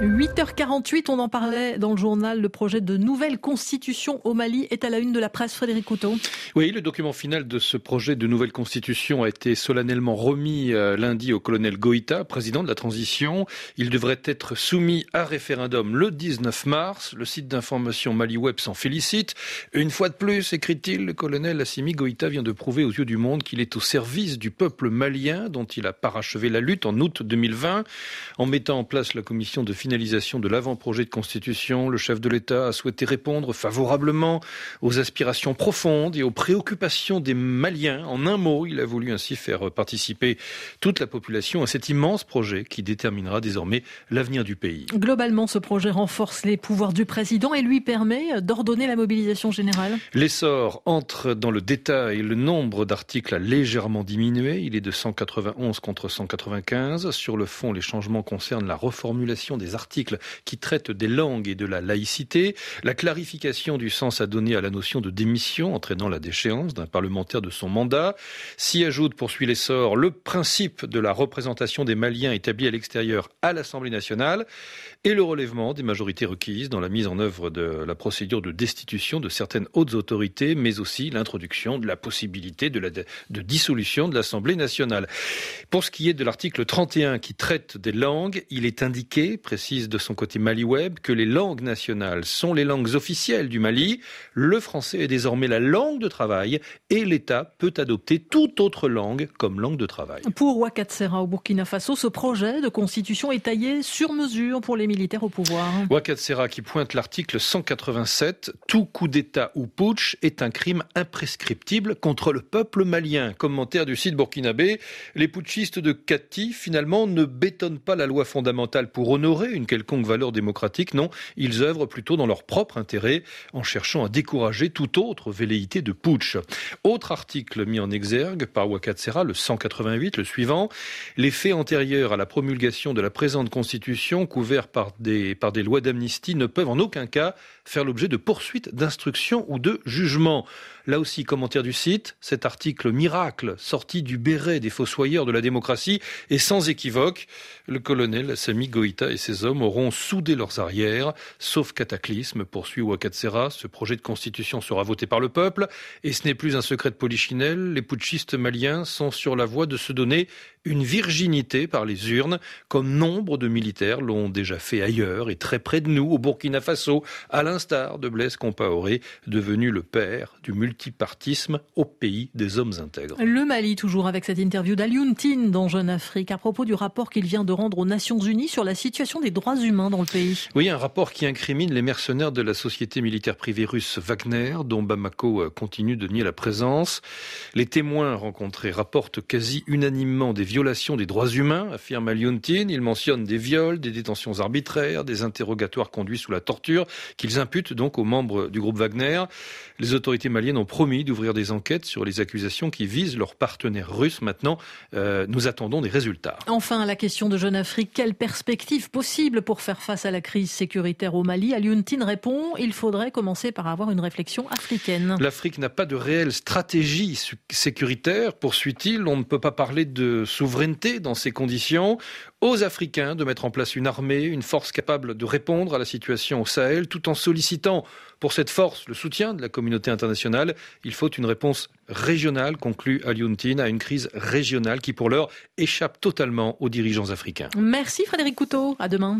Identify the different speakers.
Speaker 1: 8h48, on en parlait dans le journal. Le projet de nouvelle constitution au Mali est à la une de la presse. Frédéric Couteau.
Speaker 2: Oui, le document final de ce projet de nouvelle constitution a été solennellement remis euh, lundi au colonel Goïta, président de la transition. Il devrait être soumis à référendum le 19 mars. Le site d'information Mali Web s'en félicite. Une fois de plus, écrit-il, le colonel Assimi Goïta vient de prouver aux yeux du monde qu'il est au service du peuple malien dont il a parachevé la lutte en août 2020 en mettant en place la commission de finalisation de l'avant-projet de constitution, le chef de l'État a souhaité répondre favorablement aux aspirations profondes et aux préoccupations des Maliens. En un mot, il a voulu ainsi faire participer toute la population à cet immense projet qui déterminera désormais l'avenir du pays.
Speaker 1: Globalement, ce projet renforce les pouvoirs du président et lui permet d'ordonner la mobilisation générale.
Speaker 2: L'essor entre dans le détail. Le nombre d'articles a légèrement diminué. Il est de 191 contre 195. Sur le fond, les changements concernent la reformulation des articles qui traitent des langues et de la laïcité, la clarification du sens à donner à la notion de démission entraînant la déchéance d'un parlementaire de son mandat, s'y ajoute, poursuit l'essor, le principe de la représentation des Maliens établis à l'extérieur à l'Assemblée nationale et le relèvement des majorités requises dans la mise en œuvre de la procédure de destitution de certaines hautes autorités, mais aussi l'introduction de la possibilité de, dissolution de l'Assemblée nationale. Pour ce qui est de l'article 31 qui traite des langues, il est indiqué, précise de son côté MaliWeb, que les langues nationales sont les langues officielles du Mali. Le français est désormais la langue de travail et l'État peut adopter toute autre langue comme langue de travail.
Speaker 1: Pour Ouakatssera au Burkina Faso, ce projet de constitution est taillé sur mesure pour les militaires au pouvoir.
Speaker 2: Ouakatssera qui pointe l'article 187, tout coup d'État ou putsch est un crime imprescriptible contre le peuple malien. Commentaire du site burkinabé, les putschistes de Kati finalement ne bétonnent pas la loi fondamentale pour honorer une quelconque valeur démocratique, non, ils œuvrent plutôt dans leur propre intérêt en cherchant à décourager toute autre velléité de putsch. Autre article mis en exergue par Ouakatssera, le 188, le suivant, les faits antérieurs à la promulgation de la présente constitution couverts par des, par des lois d'amnistie ne peuvent en aucun cas faire l'objet de poursuites, d'instructions ou de jugements. Là aussi, commentaire du site, cet article miracle sorti du béret des fossoyeurs de la démocratie est sans équivoque. Le colonel Sami Goïta et ses hommes auront soudé leurs arrières, sauf cataclysme, poursuit Ouakatsera. Ce projet de constitution sera voté par le peuple et ce n'est plus un secret de polichinelle. Les putschistes maliens sont sur la voie de se donner une virginité par les urnes, comme nombre de militaires l'ont déjà fait ailleurs et très près de nous, au Burkina Faso, à l'instar de Blaise Compaoré, devenu le père du multipartisme au pays des hommes intègres.
Speaker 1: Le Mali, toujours avec cette interview d'Alioune Tine dans Jeune Afrique, à propos du rapport qu'il vient de rendre aux Nations Unies sur la situation des droits humains dans le pays.
Speaker 2: Oui, un rapport qui incrimine les mercenaires de la société militaire privée russe Wagner, dont Bamako euh, continue de nier la présence. Les témoins rencontrés rapportent quasi unanimement des violations des droits humains, affirme Alioune Il mentionne des viols, des détentions arbitraires, des interrogatoires conduits sous la torture, qu'ils imputent donc aux membres du groupe Wagner. Les autorités maliennes ont promis d'ouvrir des enquêtes sur les accusations qui visent leurs partenaires russes. Maintenant, euh, nous attendons des résultats.
Speaker 1: Enfin, la question de Jeune Afrique, quelle perspective possible pour faire face à la crise sécuritaire au Mali? Alioune répond, il faudrait commencer par avoir une réflexion africaine.
Speaker 2: L'Afrique n'a pas de réelle stratégie sécuritaire, poursuit-il. On ne peut pas parler de souveraineté dans ces conditions aux Africains de mettre en place une armée, une force capable de répondre à la situation au Sahel, tout en sollicitant pour cette force le soutien de la communauté internationale. Il faut une réponse régionale, conclut Alioune à une crise régionale qui, pour l'heure, échappe totalement aux dirigeants africains.
Speaker 1: Merci Frédéric Couteau. À demain.